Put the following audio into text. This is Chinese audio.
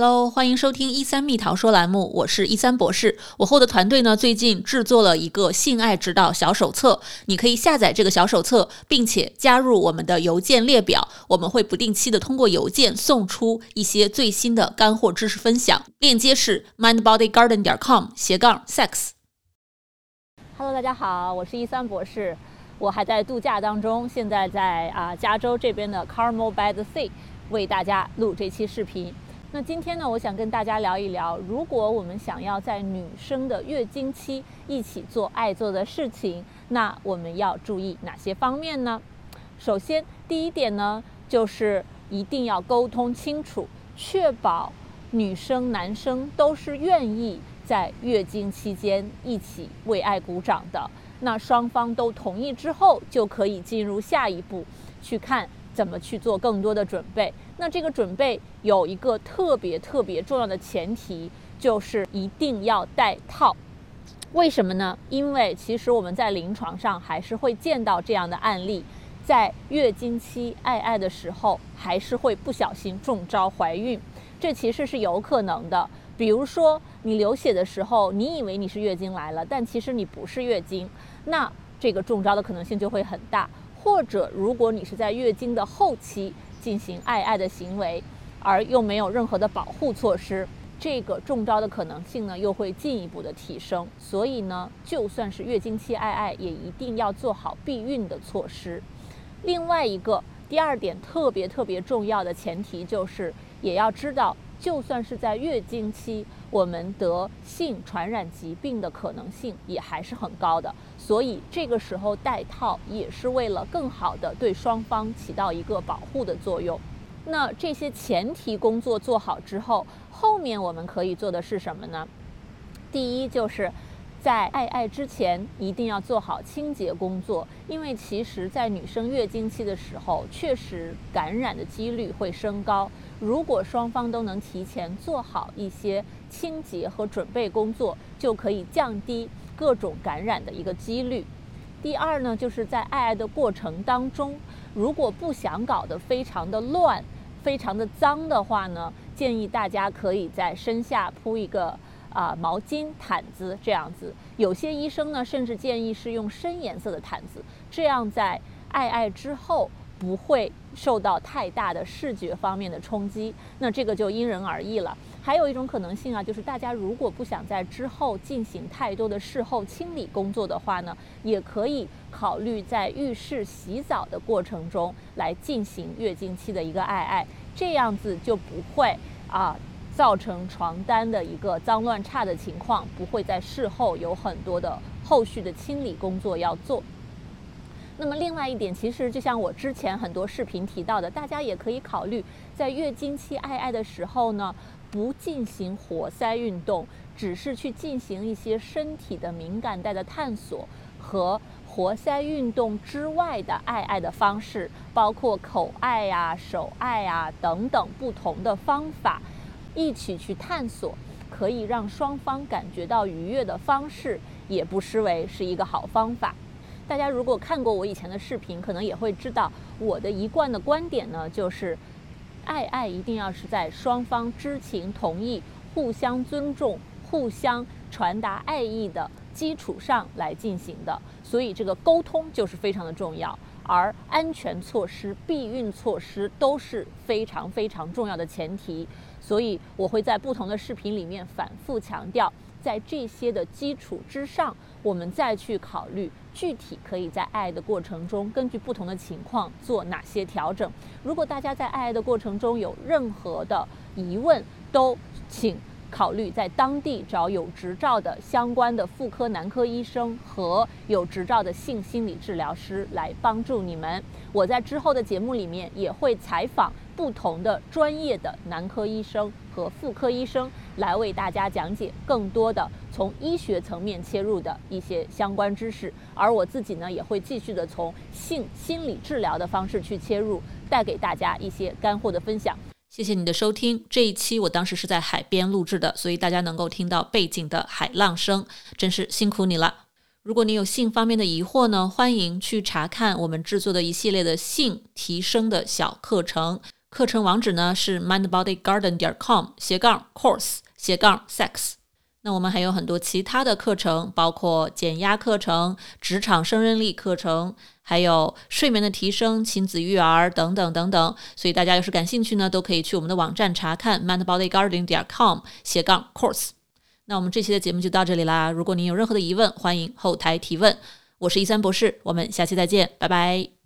Hello，欢迎收听一三蜜桃说栏目，我是一三博士。我后的团队呢，最近制作了一个性爱指导小手册，你可以下载这个小手册，并且加入我们的邮件列表，我们会不定期的通过邮件送出一些最新的干货知识分享。链接是 mindbodygarden 点 com 斜杠 sex。Hello，大家好，我是一三博士，我还在度假当中，现在在啊加州这边的 Carmel by the Sea 为大家录这期视频。那今天呢，我想跟大家聊一聊，如果我们想要在女生的月经期一起做爱做的事情，那我们要注意哪些方面呢？首先，第一点呢，就是一定要沟通清楚，确保女生、男生都是愿意在月经期间一起为爱鼓掌的。那双方都同意之后，就可以进入下一步，去看。怎么去做更多的准备？那这个准备有一个特别特别重要的前提，就是一定要戴套。为什么呢？因为其实我们在临床上还是会见到这样的案例，在月经期爱爱的时候，还是会不小心中招怀孕，这其实是有可能的。比如说你流血的时候，你以为你是月经来了，但其实你不是月经，那这个中招的可能性就会很大。或者，如果你是在月经的后期进行爱爱的行为，而又没有任何的保护措施，这个中招的可能性呢，又会进一步的提升。所以呢，就算是月经期爱爱，也一定要做好避孕的措施。另外一个第二点特别特别重要的前提就是，也要知道。就算是在月经期，我们得性传染疾病的可能性也还是很高的，所以这个时候戴套也是为了更好的对双方起到一个保护的作用。那这些前提工作做好之后，后面我们可以做的是什么呢？第一就是。在爱爱之前，一定要做好清洁工作，因为其实，在女生月经期的时候，确实感染的几率会升高。如果双方都能提前做好一些清洁和准备工作，就可以降低各种感染的一个几率。第二呢，就是在爱爱的过程当中，如果不想搞得非常的乱、非常的脏的话呢，建议大家可以在身下铺一个。啊，毛巾、毯子这样子，有些医生呢，甚至建议是用深颜色的毯子，这样在爱爱之后不会受到太大的视觉方面的冲击。那这个就因人而异了。还有一种可能性啊，就是大家如果不想在之后进行太多的事后清理工作的话呢，也可以考虑在浴室洗澡的过程中来进行月经期的一个爱爱，这样子就不会啊。造成床单的一个脏乱差的情况，不会在事后有很多的后续的清理工作要做。那么另外一点，其实就像我之前很多视频提到的，大家也可以考虑在月经期爱爱的时候呢，不进行活塞运动，只是去进行一些身体的敏感带的探索和活塞运动之外的爱爱的方式，包括口爱呀、手爱啊等等不同的方法。一起去探索可以让双方感觉到愉悦的方式，也不失为是一个好方法。大家如果看过我以前的视频，可能也会知道我的一贯的观点呢，就是爱爱一定要是在双方知情同意、互相尊重、互相传达爱意的基础上来进行的。所以这个沟通就是非常的重要，而安全措施、避孕措施都是非常非常重要的前提。所以我会在不同的视频里面反复强调，在这些的基础之上，我们再去考虑具体可以在爱的过程中，根据不同的情况做哪些调整。如果大家在爱的过程中有任何的疑问，都请考虑在当地找有执照的相关的妇科男科医生和有执照的性心理治疗师来帮助你们。我在之后的节目里面也会采访。不同的专业的男科医生和妇科医生来为大家讲解更多的从医学层面切入的一些相关知识，而我自己呢也会继续的从性心理治疗的方式去切入，带给大家一些干货的分享。谢谢你的收听，这一期我当时是在海边录制的，所以大家能够听到背景的海浪声，真是辛苦你了。如果你有性方面的疑惑呢，欢迎去查看我们制作的一系列的性提升的小课程。课程网址呢是 mindbodygarden 点 com 斜杠 course 斜杠 sex。那我们还有很多其他的课程，包括减压课程、职场胜任力课程，还有睡眠的提升、亲子育儿等等等等。所以大家要是感兴趣呢，都可以去我们的网站查看 mindbodygarden 点 com 斜杠 course。那我们这期的节目就到这里啦。如果您有任何的疑问，欢迎后台提问。我是一三博士，我们下期再见，拜拜。